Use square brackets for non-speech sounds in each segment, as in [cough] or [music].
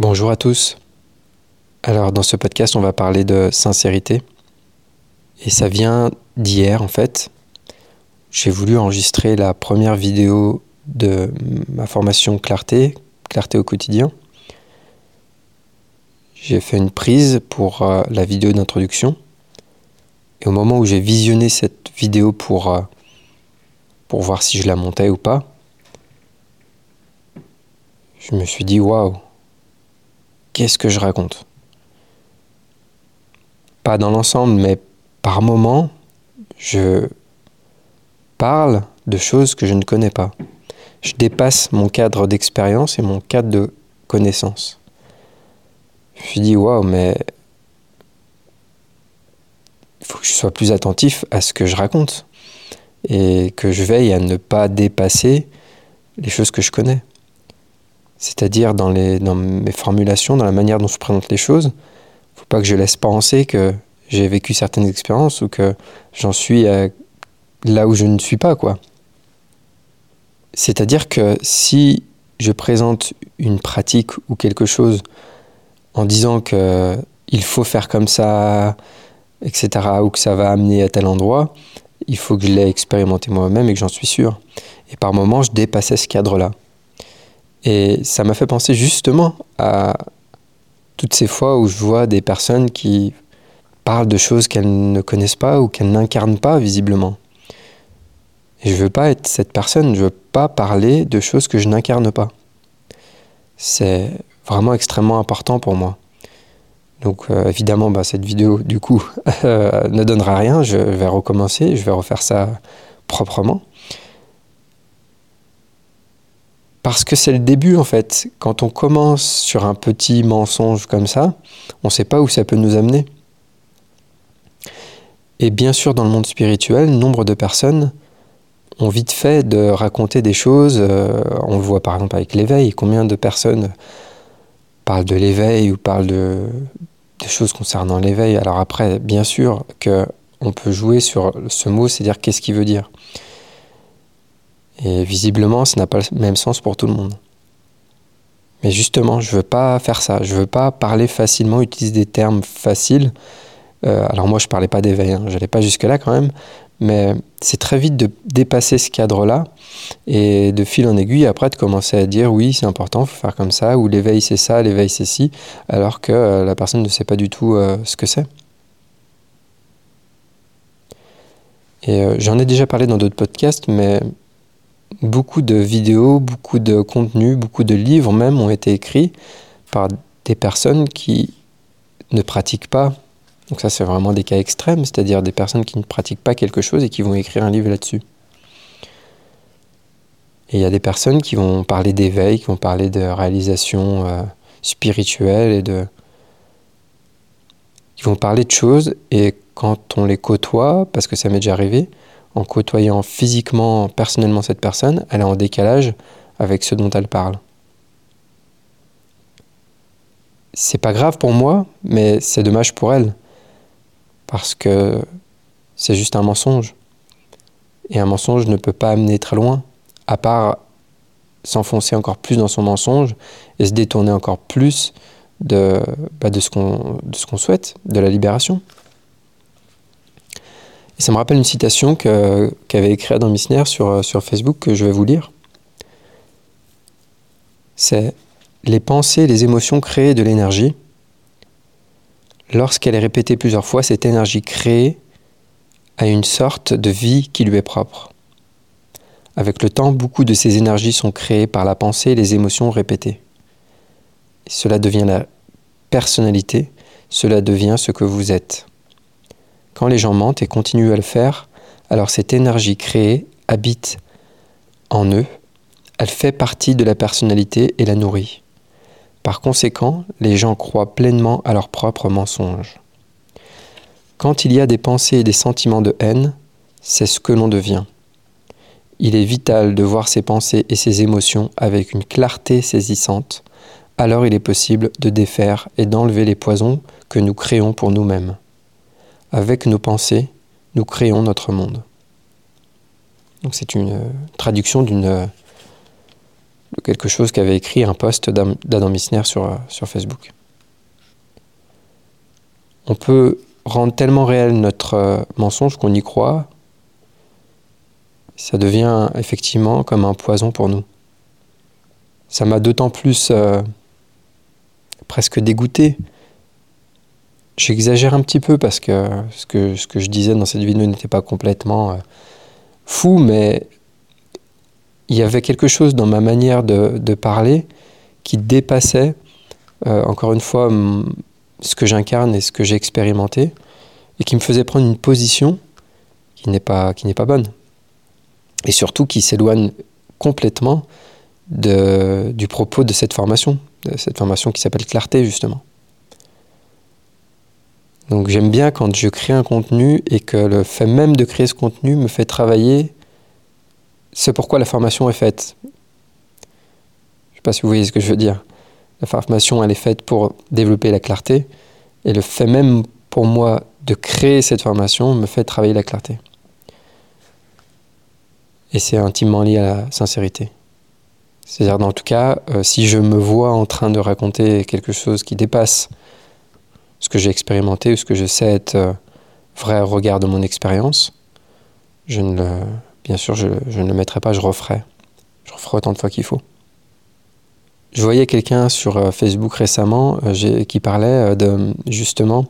Bonjour à tous. Alors dans ce podcast, on va parler de sincérité. Et ça vient d'hier en fait. J'ai voulu enregistrer la première vidéo de ma formation Clarté, Clarté au quotidien. J'ai fait une prise pour euh, la vidéo d'introduction. Et au moment où j'ai visionné cette vidéo pour, euh, pour voir si je la montais ou pas, je me suis dit waouh, qu'est-ce que je raconte Pas dans l'ensemble, mais par moment, je parle de choses que je ne connais pas. Je dépasse mon cadre d'expérience et mon cadre de connaissance. Je me suis dit, waouh, mais il faut que je sois plus attentif à ce que je raconte et que je veille à ne pas dépasser les choses que je connais c'est-à-dire dans, les, dans mes formulations, dans la manière dont je présente les choses. Il ne faut pas que je laisse penser que j'ai vécu certaines expériences ou que j'en suis là où je ne suis pas, quoi. C'est-à-dire que si je présente une pratique ou quelque chose en disant que il faut faire comme ça, etc., ou que ça va amener à tel endroit, il faut que je l'ai expérimenté moi-même et que j'en suis sûr. Et par moments, je dépassais ce cadre-là. Et ça m'a fait penser justement à toutes ces fois où je vois des personnes qui parlent de choses qu'elles ne connaissent pas ou qu'elles n'incarnent pas visiblement. Et je veux pas être cette personne, je veux pas parler de choses que je n'incarne pas. C'est vraiment extrêmement important pour moi. Donc euh, évidemment, bah, cette vidéo, du coup, [laughs] euh, ne donnera rien. Je vais recommencer, je vais refaire ça proprement. Parce que c'est le début en fait. Quand on commence sur un petit mensonge comme ça, on ne sait pas où ça peut nous amener. Et bien sûr, dans le monde spirituel, nombre de personnes ont vite fait de raconter des choses. Euh, on le voit par exemple avec l'éveil. Combien de personnes parlent de l'éveil ou parlent de, choses concernant l'éveil? Alors après, bien sûr qu'on peut jouer sur ce mot, c'est dire qu'est-ce qu'il veut dire? Et visiblement, ça n'a pas le même sens pour tout le monde. Mais justement, je veux pas faire ça. Je veux pas parler facilement, utiliser des termes faciles. Euh, alors moi, je parlais pas d'éveil, hein. je n'allais pas jusque-là quand même. Mais c'est très vite de dépasser ce cadre-là et de fil en aiguille, après de commencer à dire oui, c'est important, faut faire comme ça, ou l'éveil c'est ça, l'éveil c'est ci, alors que euh, la personne ne sait pas du tout euh, ce que c'est. Et j'en ai déjà parlé dans d'autres podcasts, mais beaucoup de vidéos, beaucoup de contenus, beaucoup de livres même ont été écrits par des personnes qui ne pratiquent pas. Donc ça c'est vraiment des cas extrêmes, c'est-à-dire des personnes qui ne pratiquent pas quelque chose et qui vont écrire un livre là-dessus. Et il y a des personnes qui vont parler d'éveil, qui vont parler de réalisation euh, spirituelle et de... qui vont parler de choses et quand on les côtoie, parce que ça m'est déjà arrivé, en côtoyant physiquement, personnellement cette personne, elle est en décalage avec ce dont elle parle. C'est pas grave pour moi, mais c'est dommage pour elle. Parce que c'est juste un mensonge. Et un mensonge ne peut pas amener très loin, à part s'enfoncer encore plus dans son mensonge et se détourner encore plus de, bah, de ce qu'on souhaite, de la libération ça me rappelle une citation qu'avait écrite Adam Missner sur, euh, sur Facebook que je vais vous lire. C'est Les pensées, les émotions créent de l'énergie. Lorsqu'elle est répétée plusieurs fois, cette énergie créée a une sorte de vie qui lui est propre. Avec le temps, beaucoup de ces énergies sont créées par la pensée et les émotions répétées. cela devient la personnalité, cela devient ce que vous êtes. Quand les gens mentent et continuent à le faire, alors cette énergie créée habite en eux, elle fait partie de la personnalité et la nourrit. Par conséquent, les gens croient pleinement à leurs propres mensonges. Quand il y a des pensées et des sentiments de haine, c'est ce que l'on devient. Il est vital de voir ses pensées et ses émotions avec une clarté saisissante, alors il est possible de défaire et d'enlever les poisons que nous créons pour nous-mêmes. Avec nos pensées, nous créons notre monde. C'est une euh, traduction d'une euh, de quelque chose qu'avait écrit un post d'Adam Missner sur, euh, sur Facebook. On peut rendre tellement réel notre mensonge qu'on y croit, ça devient effectivement comme un poison pour nous. Ça m'a d'autant plus presque dégoûté. J'exagère un petit peu parce que ce, que je disais dans cette vidéo n'était pas complètement fou, mais il y avait quelque chose dans ma manière de, parler qui dépassait, euh, encore une fois, ce que j'incarne et ce que j'ai expérimenté, et qui me faisait prendre une position qui n'est pas, pas bonne. Et surtout qui s'éloigne complètement du propos de cette formation, de cette formation qui s'appelle Clarté, justement. Donc j'aime bien quand je crée un contenu et que le fait même de créer ce contenu me fait travailler ce pourquoi la formation est faite. Je ne sais pas si vous voyez ce que je veux dire. La formation, elle est faite pour développer la clarté. Et le fait même pour moi de créer cette formation me fait travailler la clarté. Et c'est intimement lié à la sincérité. C'est-à-dire, en tout cas, euh, si je me vois en train de raconter quelque chose qui dépasse ce que j'ai expérimenté ou ce que je sais être euh, vrai au regard de mon expérience, je ne le, bien sûr, je, ne le mettrai pas, je referai. Je referai autant de fois qu'il faut. Je voyais quelqu'un sur euh, Facebook récemment euh, qui parlait de justement,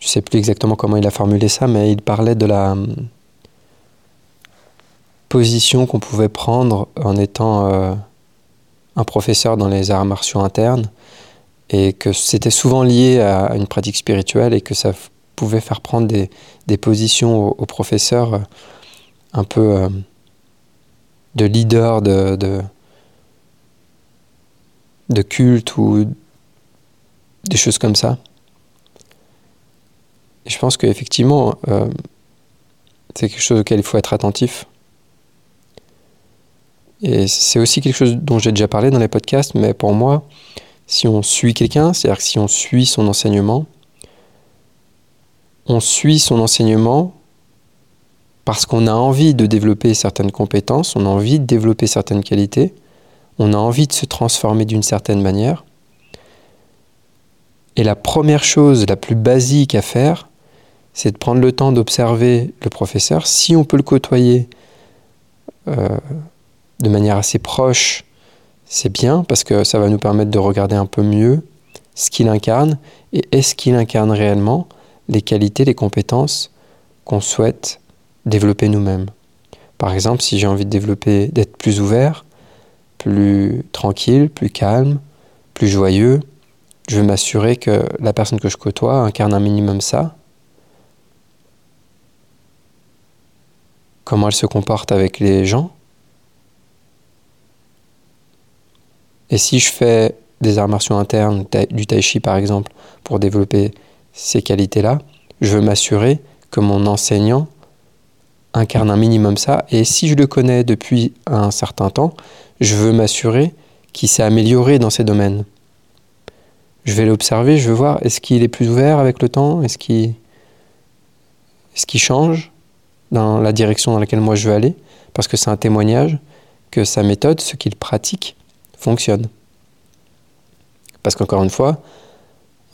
je ne sais plus exactement comment il a formulé ça, mais il parlait de la position qu'on pouvait prendre en étant un professeur dans les arts martiaux internes et que c'était souvent lié à une pratique spirituelle et que ça pouvait faire prendre des, des positions aux, professeurs euh, un peu euh, de leader de, de, culte ou des choses comme ça. Je pense qu'effectivement, euh, c'est quelque chose auquel il faut être attentif. Et c'est aussi quelque chose dont j'ai déjà parlé dans les podcasts, mais pour moi, si on suit quelqu'un, c'est-à-dire que si on suit son enseignement, on suit son enseignement parce qu'on a envie de développer certaines compétences, on a envie de développer certaines qualités, on a envie de se transformer d'une certaine manière. Et la première chose, la plus basique à faire, c'est de prendre le temps d'observer le professeur. Si on peut le côtoyer euh, de manière assez proche, c'est bien parce que ça va nous permettre de regarder un peu mieux ce qu'il incarne et est-ce qu'il incarne réellement les qualités, les compétences qu'on souhaite développer nous-mêmes. Par exemple, si j'ai envie de développer, d'être plus ouvert, plus tranquille, plus calme, plus joyeux, je veux m'assurer que la personne que je côtoie incarne un minimum ça. Comment elle se comporte avec les gens, Et si je fais des arts martiaux internes, du tai chi par exemple, pour développer ces qualités-là, je veux m'assurer que mon enseignant incarne un minimum ça. Et si je le connais depuis un certain temps, je veux m'assurer qu'il s'est amélioré dans ces domaines. Je vais l'observer, je veux voir est-ce qu'il est plus ouvert avec le temps, est-ce qu'il change dans la direction dans laquelle moi je veux aller, parce que c'est un témoignage que sa méthode, ce qu'il pratique, fonctionne. Parce qu'encore une fois,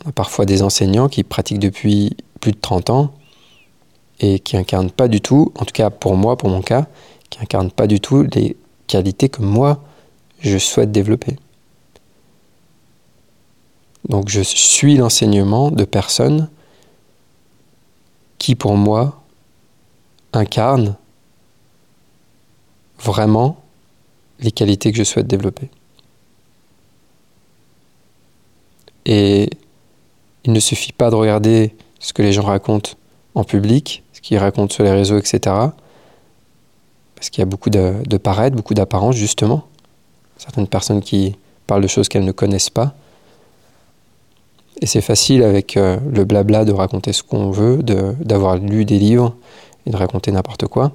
on a parfois des enseignants qui pratiquent depuis plus de 30 ans et qui incarnent pas du tout, en tout cas pour moi, pour mon cas, qui incarnent pas du tout les qualités que moi, je souhaite développer. Donc je suis l'enseignement de personnes qui, pour moi, incarnent vraiment les qualités que je souhaite développer. Et il ne suffit pas de regarder ce que les gens racontent en public, ce qu'ils racontent sur les réseaux, etc. Parce qu'il y a beaucoup de, de paraître, beaucoup d'apparence, justement. Certaines personnes qui parlent de choses qu'elles ne connaissent pas. Et c'est facile avec euh, le blabla de raconter ce qu'on veut, d'avoir lu des livres et de raconter n'importe quoi.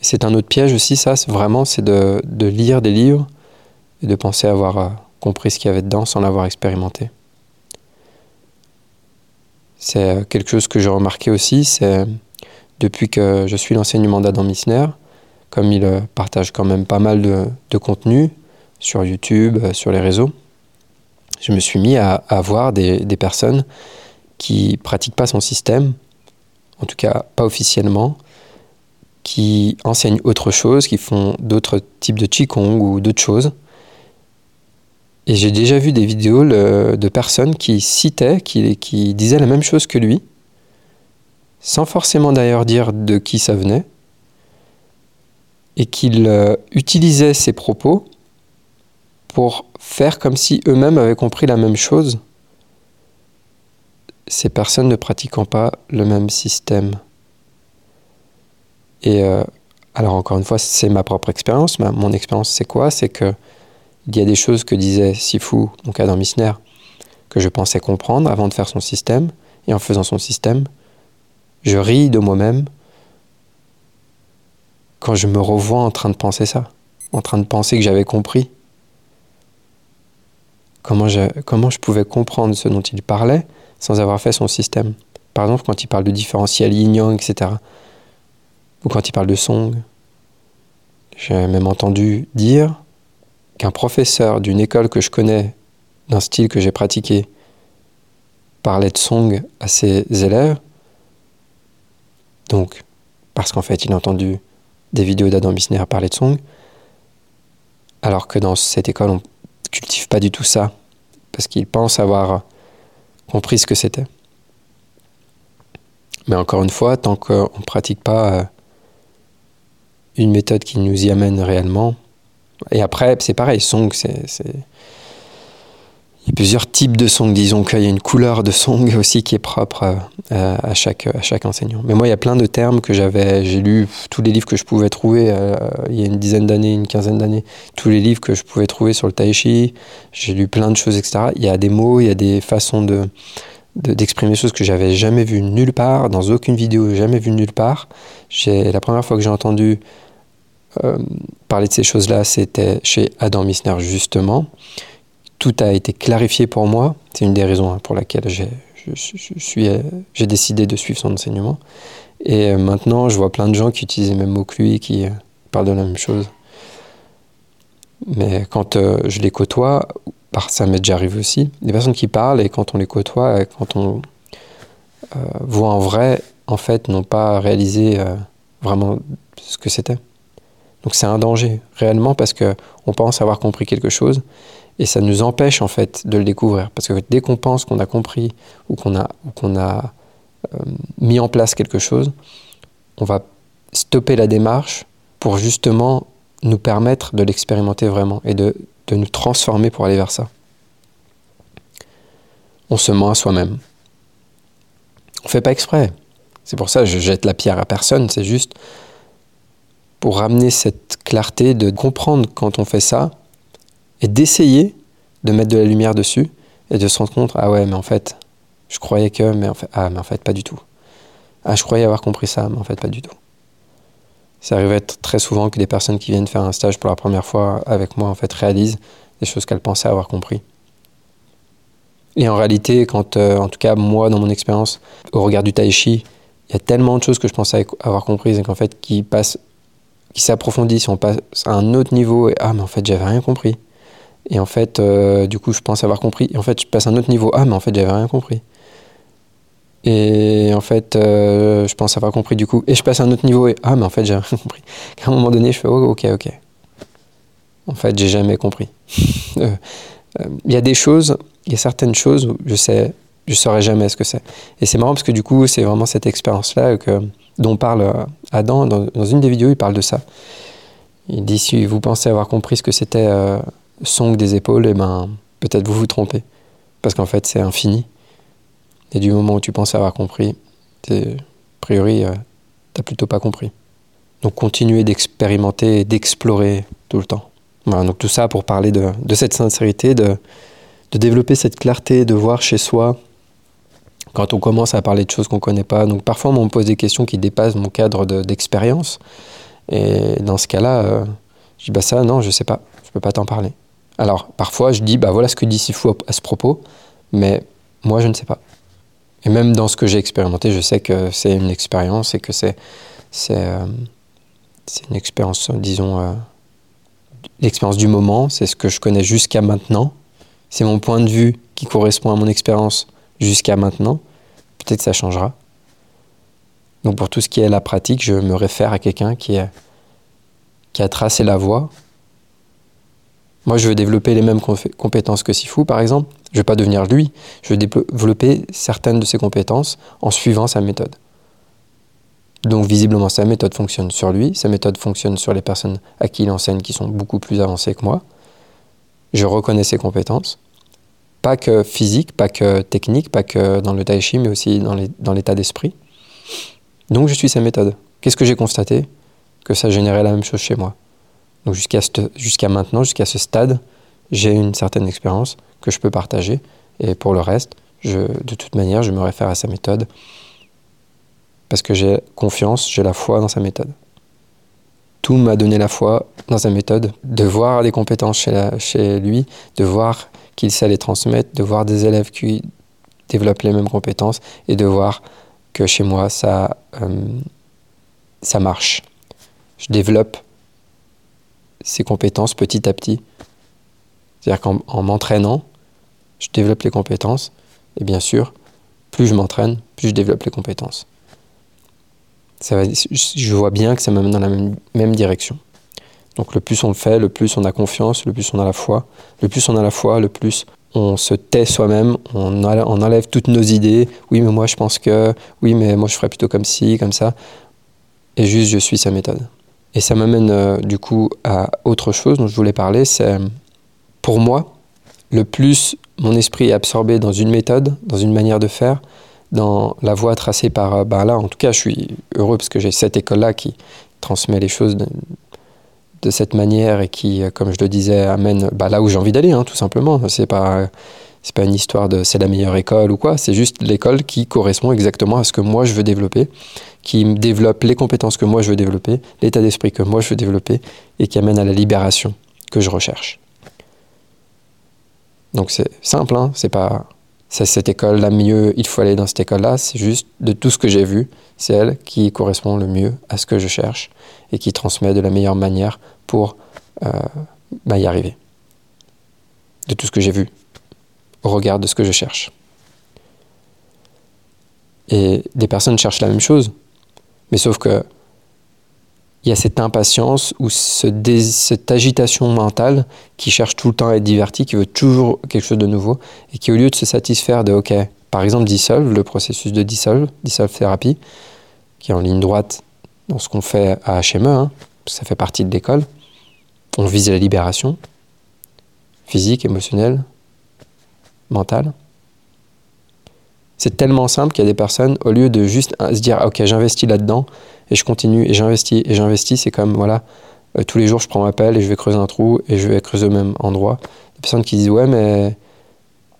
C'est un autre piège aussi, ça, vraiment, c'est de, de, lire des livres et de penser avoir euh, compris ce qu'il y avait dedans sans l'avoir expérimenté. C'est euh, quelque chose que j'ai remarqué aussi, c'est depuis que je suis l'enseignement d'Adam Missner, comme il partage quand même pas mal de, contenu sur YouTube, sur les réseaux, je me suis mis à, voir des, personnes qui pratiquent pas son système, en tout cas pas officiellement, qui enseignent autre chose, qui font d'autres types de Qigong ou d'autres choses. Et j'ai déjà vu des vidéos de personnes qui citaient, qui, qui disaient la même chose que lui, sans forcément d'ailleurs dire de qui ça venait, et qu'ils euh, utilisaient ces propos pour faire comme si eux-mêmes avaient compris la même chose, ces personnes ne pratiquant pas le même système. Et euh, alors encore une fois, c'est ma propre expérience. Mon expérience, c'est quoi? C'est que il y a des choses que disait Sifu, donc Adam Missner, que je pensais comprendre avant de faire son système, et en faisant son système, je ris de moi-même quand je me revois en train de penser ça, en train de penser que j'avais compris comment je, comment je pouvais comprendre ce dont il parlait sans avoir fait son système. Par exemple, quand il parle de différentiel yin-yang, etc. Ou quand il parle de song. J'ai même entendu dire qu'un professeur d'une école que je connais, d'un style que j'ai pratiqué, parlait de song à ses élèves. Donc, parce qu'en fait, il a entendu des vidéos d'Adam Missner parler de song, alors que dans cette école, on cultive pas du tout ça, parce qu'il pense avoir compris ce que c'était. Mais encore une fois, tant qu'on ne pratique pas euh, une méthode qui nous y amène réellement, et après, c'est pareil, song, c'est il y a plusieurs types de song, disons qu'il y a une couleur de song [laughs] aussi qui est propre euh, à, chaque, à chaque enseignant. Mais moi, il y a plein de termes que j'avais, j'ai lu tous les livres que je pouvais trouver euh, il y a une dizaine d'années, une quinzaine d'années, tous les livres que je pouvais trouver sur le tai chi, j'ai lu plein de choses, etc. Il y a des mots, il y a des façons de d'exprimer des choses que j'avais jamais vues nulle part, dans aucune vidéo, jamais vues nulle part. La première fois que j'ai entendu euh, parler de ces choses-là, c'était chez Adam Missner, justement tout a été clarifié pour moi. C'est une des raisons hein, pour laquelle j'ai j'ai décidé de suivre son enseignement. Et euh, maintenant, je vois plein de gens qui utilisent les mêmes mots que lui, qui euh, parlent de la même chose. Mais quand euh, je les côtoie, ça m'est déjà arrivé aussi, des personnes qui parlent et quand on les côtoie, quand on voit en vrai, en fait, n'ont pas réalisé vraiment ce que c'était. Donc c'est un danger, réellement, parce qu'on pense avoir compris quelque chose et ça nous empêche en fait de le découvrir. Parce que dès qu'on pense qu'on a compris ou qu'on a, euh, mis en place quelque chose, on va stopper la démarche pour justement nous permettre de l'expérimenter vraiment et de, de nous transformer pour aller vers ça. On se ment à soi-même. On ne fait pas exprès. C'est pour ça que je jette la pierre à personne. C'est juste pour ramener cette clarté de comprendre quand on fait ça et d'essayer de mettre de la lumière dessus et de se rendre compte ah ouais mais en fait je croyais que mais en fait ah mais en fait pas du tout. Ah je croyais avoir compris ça mais en fait pas du tout. Ça arrive à être très souvent que des personnes qui viennent faire un stage pour la première fois avec moi en fait réalisent des choses qu'elles pensaient avoir compris. Et en réalité quand euh, en tout cas moi dans mon expérience au regard du tai chi il y a tellement de choses que je pensais avoir comprises et qu'en fait qui passent qui s'approfondissent on passe à un autre niveau et ah mais en fait j'avais rien compris et en fait, euh, du coup, je pense avoir compris. Et en fait, je passe à un autre niveau. Ah, mais en fait, j'avais rien compris. Et en fait, euh, je pense avoir compris du coup. Et je passe à un autre niveau. Et ah, mais en fait, j'ai rien compris. [laughs] À un moment donné, je fais oh, ok, ok. En fait, j'ai jamais compris. [laughs] Euh, il y a des choses, il y a certaines choses où je sais, je saurais jamais ce que c'est. Et c'est marrant parce que du coup, c'est vraiment cette expérience-là que, dont parle Adam dans, une des vidéos. Il parle de ça. Il dit si vous pensez avoir compris ce que c'était song des épaules, eh ben peut-être vous vous trompez. Parce qu'en fait, c'est infini. Et du moment où tu penses avoir compris, a priori, euh, t'as plutôt pas compris. Donc continuez d'expérimenter d'explorer tout le temps. Voilà, donc tout ça pour parler de, cette sincérité, de développer cette clarté, de voir chez soi quand on commence à parler de choses qu'on ne connaît pas. Donc parfois, on me pose des questions qui dépassent mon cadre d'expérience. et dans ce cas-là, euh, je dis bah ça, non, je sais pas, je peux pas t'en parler. Alors parfois, je dis bah voilà ce que dit Sifu à, ce propos, mais moi, je ne sais pas. Et même dans ce que j'ai expérimenté, je sais que c'est une expérience et que c'est c'est euh, une expérience, disons, euh, l'expérience du moment, c'est ce que je connais jusqu'à maintenant. C'est mon point de vue qui correspond à mon expérience jusqu'à maintenant. Peut-être ça changera. Donc pour tout ce qui est la pratique, je me réfère à quelqu'un qui, qui a tracé la voie. Moi, je veux développer les mêmes compétences que Sifu, par exemple. Je ne veux pas devenir lui. Je veux développer certaines de ses compétences en suivant sa méthode. Donc visiblement, sa méthode fonctionne sur lui, sa méthode fonctionne sur les personnes à qui il enseigne qui sont beaucoup plus avancées que moi. Je reconnais ses compétences, pas que physique, pas que technique, pas que dans le tai chi, mais aussi dans l'état d'esprit. Donc je suis sa méthode. Qu'est-ce que j'ai constaté? Que ça générait la même chose chez moi. Donc jusqu'à maintenant, jusqu'à ce stade, j'ai une certaine expérience que je peux partager. Et pour le reste, de toute manière, je me réfère à sa méthode parce que j'ai confiance, j'ai la foi dans sa méthode. Tout m'a donné la foi dans sa méthode, de voir des compétences chez lui, de voir qu'il sait les transmettre, de voir des élèves qui développent les mêmes compétences et de voir que chez moi, ça, euh, ça marche. Je développe ces compétences petit à petit. C'est-à-dire qu'en m'entraînant, je développe les compétences. Et bien sûr, plus je m'entraîne, plus je développe les compétences je vois bien que ça m'amène dans la même, direction. Donc le plus on le fait, le plus on a confiance, le plus on a la foi. Le plus on a la foi, le plus on se tait soi-même, on, enlève toutes nos idées. Oui, mais moi je pense que, oui, mais moi je ferais plutôt comme ci, comme ça. Et juste je suis sa méthode. Et ça m'amène euh, du coup à autre chose dont je voulais parler, c'est pour moi, le plus mon esprit est absorbé dans une méthode, dans une manière de faire, dans la voie tracée par euh, bah là en tout cas je suis heureux parce que j'ai cette école là qui transmet les choses de, cette manière et qui euh, comme je le disais amène bah, là où j'ai envie d'aller hein, tout simplement. C'est pas c'est pas une histoire de c'est la meilleure école ou quoi. C'est juste l'école qui correspond exactement à ce que moi je veux développer qui développe les compétences que moi je veux développer l'état d'esprit que moi je veux développer et qui amène à la libération que je recherche. Donc c'est simple hein, c'est pas c'est cette école la mieux, il faut aller dans cette école-là. C'est juste de tout ce que j'ai vu, c'est elle qui correspond le mieux à ce que je cherche et qui transmet de la meilleure manière pour euh, bah, y arriver. De tout ce que j'ai vu, au regard de ce que je cherche. Et des personnes cherchent la même chose, mais sauf que il y a cette impatience ou cette agitation mentale qui cherche tout le temps à être divertie, qui veut toujours quelque chose de nouveau, et qui au lieu de se satisfaire de, OK, par exemple Dissolve, le processus de Dissolve, Dissolve Therapy, qui est en ligne droite dans ce qu'on fait à HME, hein, ça fait partie de l'école, on vise la libération physique, émotionnelle, mentale. C'est tellement simple qu'il y a des personnes, au lieu de juste se dire, ok, j'investis là-dedans, et je continue, et j'investis, et j'investis, c'est comme, voilà, euh, tous les jours je prends ma pelle et je vais creuser un trou, et je vais creuser au même endroit. Des personnes qui disent, ouais, mais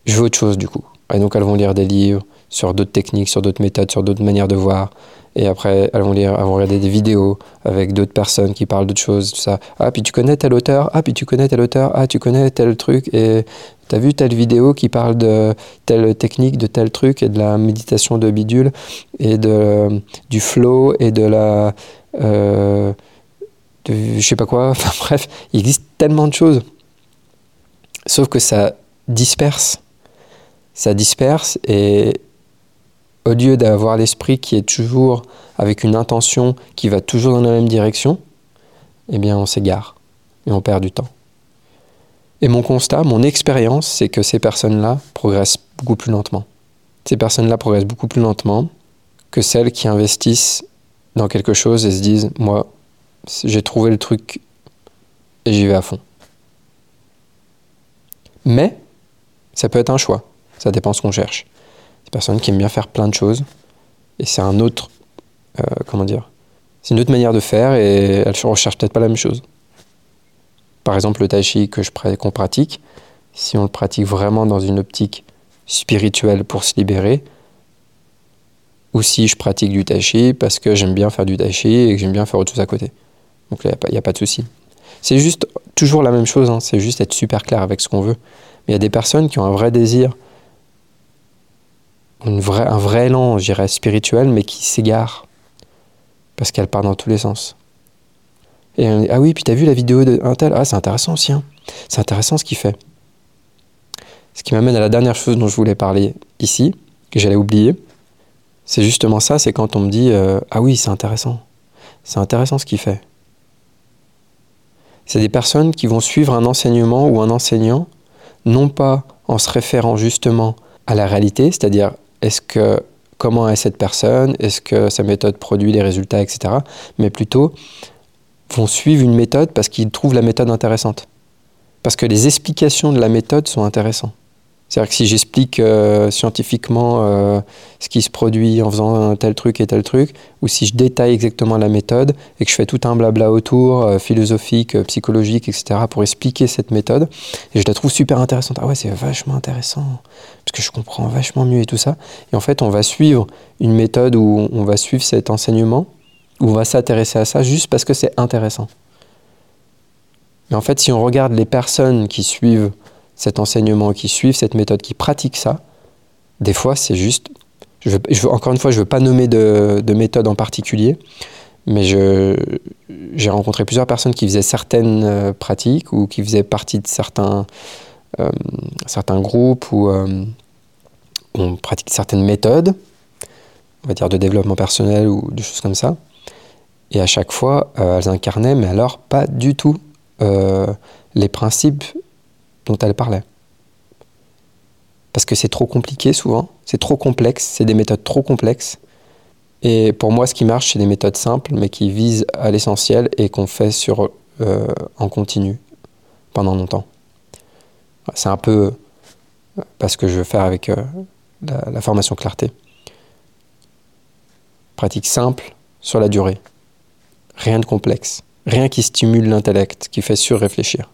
je veux autre chose du coup. Et donc elles vont lire des livres sur d'autres techniques, sur d'autres méthodes, sur d'autres manières de voir. Et après, elles vont lire, elles vont regarder des vidéos avec d'autres personnes qui parlent d'autres choses, tout ça. Ah, puis tu connais tel auteur, ah, puis tu connais tel auteur, ah, tu connais tel truc, et t'as vu telle vidéo qui parle de telle technique, de tel truc, et de la méditation de bidule, et de, du flow, et de la. Euh, de, je sais pas quoi, [laughs] enfin bref, il existe tellement de choses. Sauf que ça disperse. Ça disperse, et au lieu d'avoir l'esprit qui est toujours avec une intention qui va toujours dans la même direction, eh bien on s'égare et on perd du temps. Et mon constat, mon expérience, c'est que ces personnes-là progressent beaucoup plus lentement. Ces personnes-là progressent beaucoup plus lentement que celles qui investissent dans quelque chose et se disent, moi, j'ai trouvé le truc et j'y vais à fond. Mais ça peut être un choix, ça dépend ce qu'on cherche personnes qui aiment bien faire plein de choses. Et c'est un autre, euh, comment dire, c'est une autre manière de faire et elles ne recherchent peut-être pas la même chose. Par exemple, le tai qu'on pratique, si on le pratique vraiment dans une optique spirituelle pour se libérer, ou si je pratique du tai parce que j'aime bien faire du tai et que j'aime bien faire autre chose à côté. Donc là, il n'y a, pas de souci. C'est juste toujours la même chose, hein. c'est juste être super clair avec ce qu'on veut. Mais il y a des personnes qui ont un vrai désir, un vrai élan, je dirais, spirituel, mais qui s'égarent parce qu'elle part dans tous les sens. Et ah oui, puis t'as vu la vidéo d'un tel? Ah, c'est intéressant aussi. Hein. C'est intéressant ce qu'il fait. Ce qui m'amène à la dernière chose dont je voulais parler ici, que j'allais oublier. C'est justement ça, c'est quand on me dit euh, Ah oui, c'est intéressant. C'est intéressant ce qu'il fait. C'est des personnes qui vont suivre un enseignement ou un enseignant, non pas en se référant justement à la réalité, c'est-à-dire est-ce que comment est cette personne, est-ce que sa méthode produit les résultats, etc. Mais plutôt vont suivre une méthode parce qu'ils trouvent la méthode intéressante. Parce que les explications de la méthode sont intéressantes. C'est-à-dire que si j'explique euh, scientifiquement euh, ce qui se produit en faisant un tel truc et tel truc, ou si je détaille exactement la méthode et que je fais tout un blabla autour, euh, philosophique, psychologique, etc., pour expliquer cette méthode, et je la trouve super intéressante. Ah ouais, c'est vachement intéressant, parce que je comprends vachement mieux et tout ça. Et en fait, on va suivre une méthode où on va suivre cet enseignement, où on va s'intéresser à ça juste parce que c'est intéressant. Mais en fait, si on regarde les personnes qui suivent cet enseignement, qui suivent cette méthode, qui pratiquent ça, des fois c'est juste, je veux, encore une fois, je ne veux pas nommer de, méthode en particulier, mais j'ai rencontré plusieurs personnes qui faisaient certaines euh, pratiques ou qui faisaient partie de certains, euh, certains groupes où euh, on pratique certaines méthodes, on va dire de développement personnel ou des choses comme ça. Et à chaque fois, elles incarnaient, mais alors pas du tout les principes dont elle parlait. Parce que c'est trop compliqué souvent, c'est trop complexe, c'est des méthodes trop complexes. Et pour moi, ce qui marche, c'est des méthodes simples, mais qui visent à l'essentiel et qu'on fait sur, euh, en continu pendant longtemps. C'est un peu euh, parce que je veux faire avec euh, la, la formation clarté. Pratique simple sur la durée. Rien de complexe. Rien qui stimule l'intellect, qui fait surréfléchir.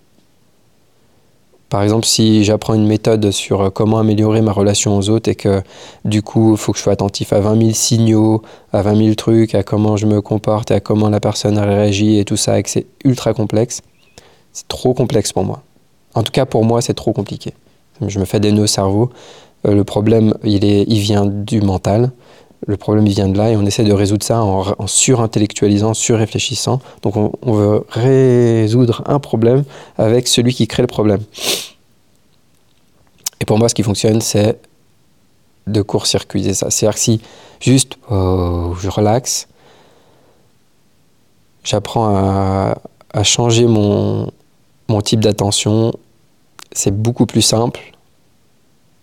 Par exemple, si j'apprends une méthode sur euh, comment améliorer ma relation aux autres et que du coup, il faut que je sois attentif à 20 000 signaux, à 20 000 trucs, à comment je me comporte et à comment la personne réagit et tout ça, et que c'est ultra complexe, c'est trop complexe pour moi. En tout cas, pour moi, c'est trop compliqué. Je me fais des nœuds au cerveau. Euh, le problème, il, est, il vient du mental. Le problème, vient de là et on essaie de résoudre ça en, surintellectualisant, surréfléchissant. Donc on, veut résoudre un problème avec celui qui crée le problème. Et pour moi, ce qui fonctionne, c'est de court-circuiter ça. C'est-à-dire que si juste oh, je relaxe, j'apprends à, à, changer mon, mon type d'attention, c'est beaucoup plus simple.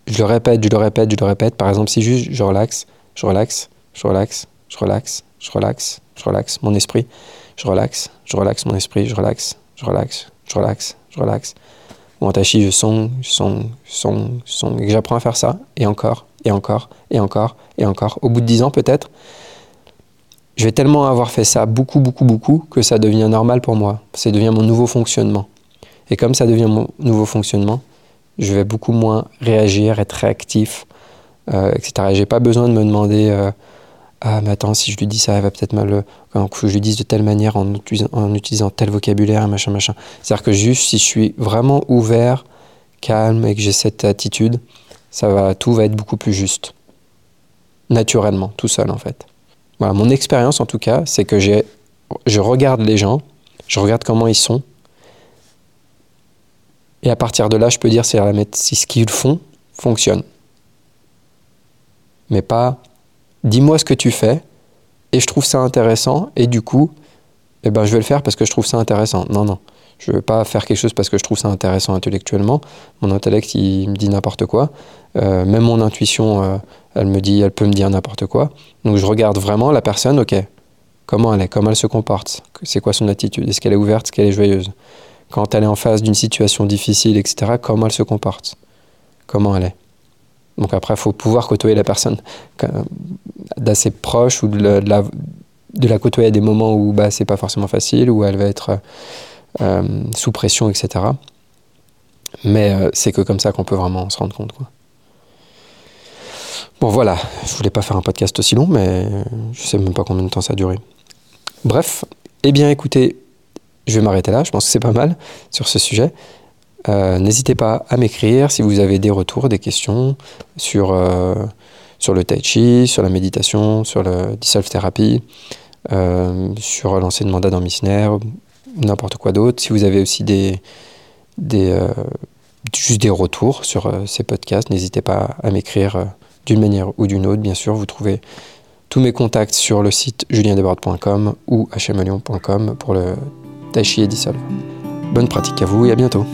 Je le répète, je le répète, je le répète. Par exemple, si juste je relaxe, je relaxe, je relaxe, je relaxe, je relaxe, je relaxe mon esprit, je relaxe, je relaxe mon esprit, je relaxe, je relaxe, je relaxe, je relaxe. Mon tachi, je sens, je sens, je sens, je. Et j'apprends à faire ça, et encore, et encore, et encore, et encore. Au bout de dix ans peut-être, je vais tellement avoir fait ça beaucoup, beaucoup, beaucoup, que ça devient normal pour moi. Ça devient mon nouveau fonctionnement. Et comme ça devient mon nouveau fonctionnement, je vais beaucoup moins réagir, être réactif, etc. Et j'ai pas besoin de me demander euh, ah mais attends si je lui dis ça va peut-être mal euh, que je lui dise de telle manière en utilisant, tel vocabulaire machin machin. C'est-à-dire que juste si je suis vraiment ouvert, calme et que j'ai cette attitude, ça va tout va être beaucoup plus juste naturellement tout seul en fait. Voilà mon expérience en tout cas c'est que je regarde les gens, je regarde comment ils sont. Et à partir de là, je peux dire si ce qu'ils font fonctionne mais pas dis-moi ce que tu fais et je trouve ça intéressant et du coup, eh ben, je vais le faire parce que je trouve ça intéressant. Non, non. Je ne veux pas faire quelque chose parce que je trouve ça intéressant intellectuellement. Mon intellect, il me dit n'importe quoi. Euh, même mon intuition, euh, elle me dit, elle peut me dire n'importe quoi. Donc je regarde vraiment la personne, ok, comment elle est, comment elle se comporte, c'est quoi son attitude, est-ce qu'elle est ouverte, est-ce qu'elle est joyeuse. Quand elle est en face d'une situation difficile, etc., comment elle se comporte, comment elle est. Donc après, il faut pouvoir côtoyer la personne d'assez proche ou de la, côtoyer à des moments où bah, c'est pas forcément facile, où elle va être sous pression, etc. Mais c'est que comme ça qu'on peut vraiment se rendre compte. Quoi. Bon voilà, je voulais pas faire un podcast aussi long, mais je sais même pas combien de temps ça a duré. Bref, eh bien écoutez, je vais m'arrêter là, je pense que c'est pas mal sur ce sujet. Euh, n'hésitez pas à m'écrire si vous avez des retours, des questions sur, euh, sur le tai chi, sur la méditation, sur le dissolve thérapie, euh, sur l'enseignement d'Adam Missner, n'importe quoi d'autre. Si vous avez aussi des, des, juste des retours sur ces podcasts, n'hésitez pas à m'écrire d'une manière ou d'une autre. Bien sûr, vous trouvez tous mes contacts sur le site juliendebord.com ou hmalion.com pour le tai chi et dissolve. Bonne pratique à vous et à bientôt.